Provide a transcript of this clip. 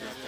Rama